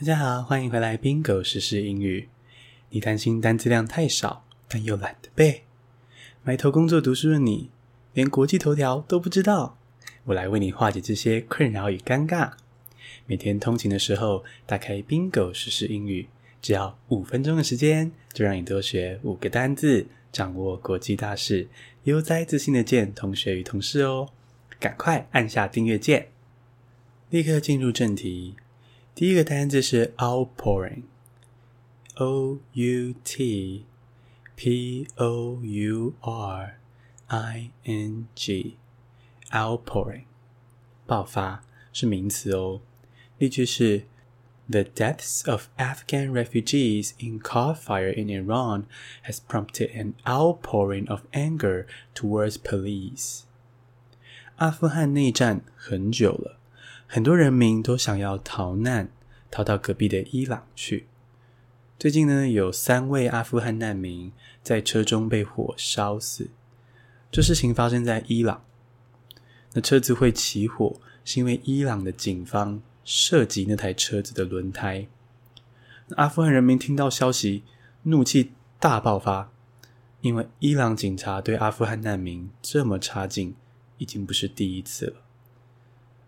大家好，欢迎回来，Bingo 时英语。你担心单词量太少，但又懒得背，埋头工作读书的你，连国际头条都不知道。我来为你化解这些困扰与尴尬。每天通勤的时候，打开 Bingo 时英语，只要五分钟的时间，就让你多学五个单字，掌握国际大事，悠哉自信的见同学与同事哦。赶快按下订阅键，立刻进入正题。第一个单字是 outpouring，O U T P O U R I N G，outpouring，爆发是名词哦。例句是：The deaths of Afghan refugees in car fire in Iran has prompted an outpouring of anger towards police。阿富汗内战很久了。很多人民都想要逃难， 逃到隔壁的伊朗去。最近呢，有三位阿富汗难民在车中被火烧死。这事情发生在伊朗。那车子会起火，是因为伊朗的警方涉及那台车子的轮胎。阿富汗人民听到消息，怒气大爆发，因为伊朗警察对阿富汗难民这么差劲，已经不是第一次了。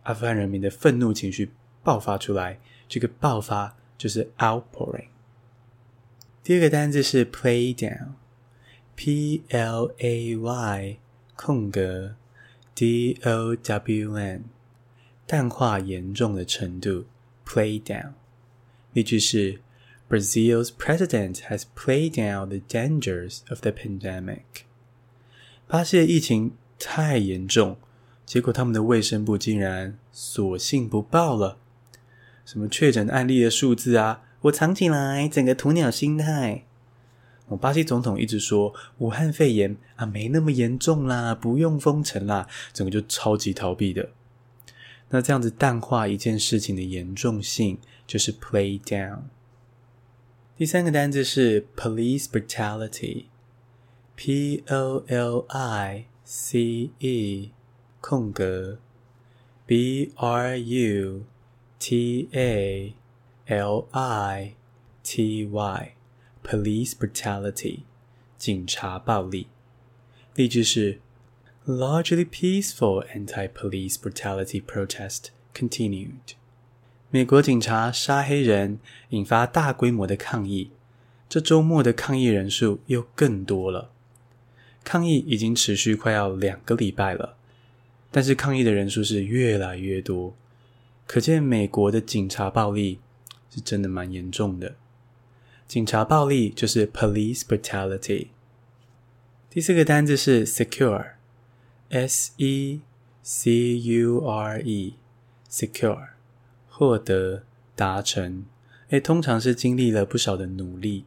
阿富汗人民的愤怒情绪爆发出来，这个爆发就是 outpouring。第二个单字是 play down，P L A Y 空格 D O W N，淡化严重的程度，play down。例句是：Brazil's president has played down the dangers of the pandemic。巴西的疫情太严重。结果，他们的卫生部竟然索性不报了。什么确诊案例的数字啊，我藏起来，整个鸵鸟心态。我巴西总统一直说武汉肺炎啊，没那么严重啦，不用封城啦，整个就超级逃避的。那这样子淡化一件事情的严重性，就是 play down。第三个单字是 police brutality，P O L I C E。空格，B R U T A L I T Y，police brutality，警察暴力。例句是：Largely peaceful anti-police brutality protest continued。美国警察杀黑人，引发大规模的抗议。这周末的抗议人数又更多了。抗议已经持续快要两个礼拜了。但是抗议的人数是越来越多，可见美国的警察暴力是真的蛮严重的。警察暴力就是 police brutality。第四个单字是 secure，S E C U R E，secure，获得、达成，诶，通常是经历了不少的努力。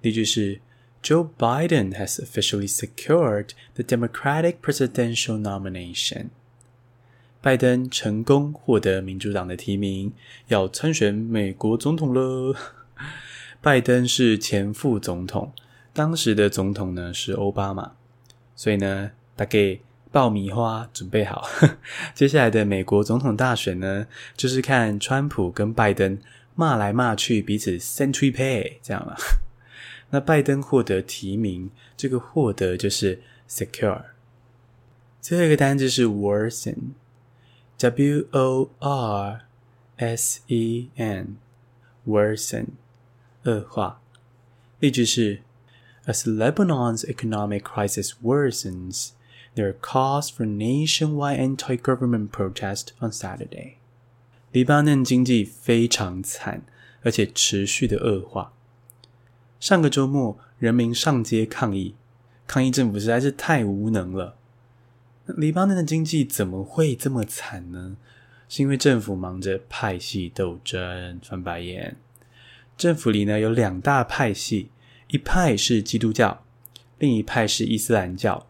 例句是。Joe Biden has officially secured the Democratic presidential nomination. 拜登成功获得民主党的提名，要参选美国总统了。拜登是前副总统，当时的总统呢是奥巴马，所以呢，大家爆米花准备好。接下来的美国总统大选呢，就是看川普跟拜登骂来骂去，彼此 century pay 这样了。那拜登获得提名，这个获得就是 secure。最后一个单字是 worson worsen，W O R S E N，worsen，恶化。例句是：As Lebanon's economic crisis worsens, there are calls for nationwide anti-government protest on Saturday。黎巴嫩经济非常惨，而且持续的恶化。上个周末，人民上街抗议，抗议政府实在是太无能了。 黎巴嫩的经济怎么会这么惨呢？是因为政府忙着派系斗争，翻白眼。政府里呢有两大派系，一派是基督教，另一派是伊斯兰教。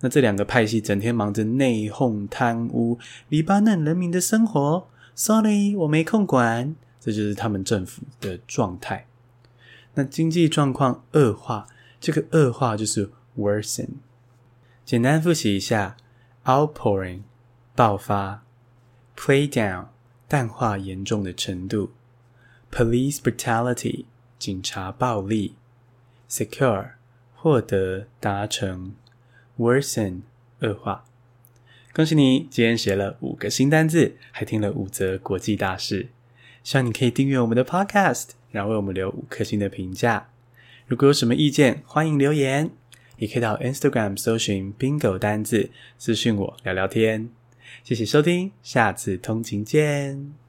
那这两个派系整天忙着内讧、贪污黎巴嫩人民的生活。Sorry，我没空管。这就是他们政府的状态。那经济状况恶化，这个恶化就是 worsen。简单复习一下：outpouring 爆发，play down 淡化严重的程度 police brutality，警察暴力；secure，获得、达成；worsen，恶化。恭喜你，今天学了五个新单字，还听了五则国际大事。希望你可以订阅我们的 Podcast，然后为我们留五颗星的评价。如果有什么意见，欢迎留言，也可以到 Instagram 搜寻 Bingo 单字，私讯我聊聊天。谢谢收听，下次通勤见。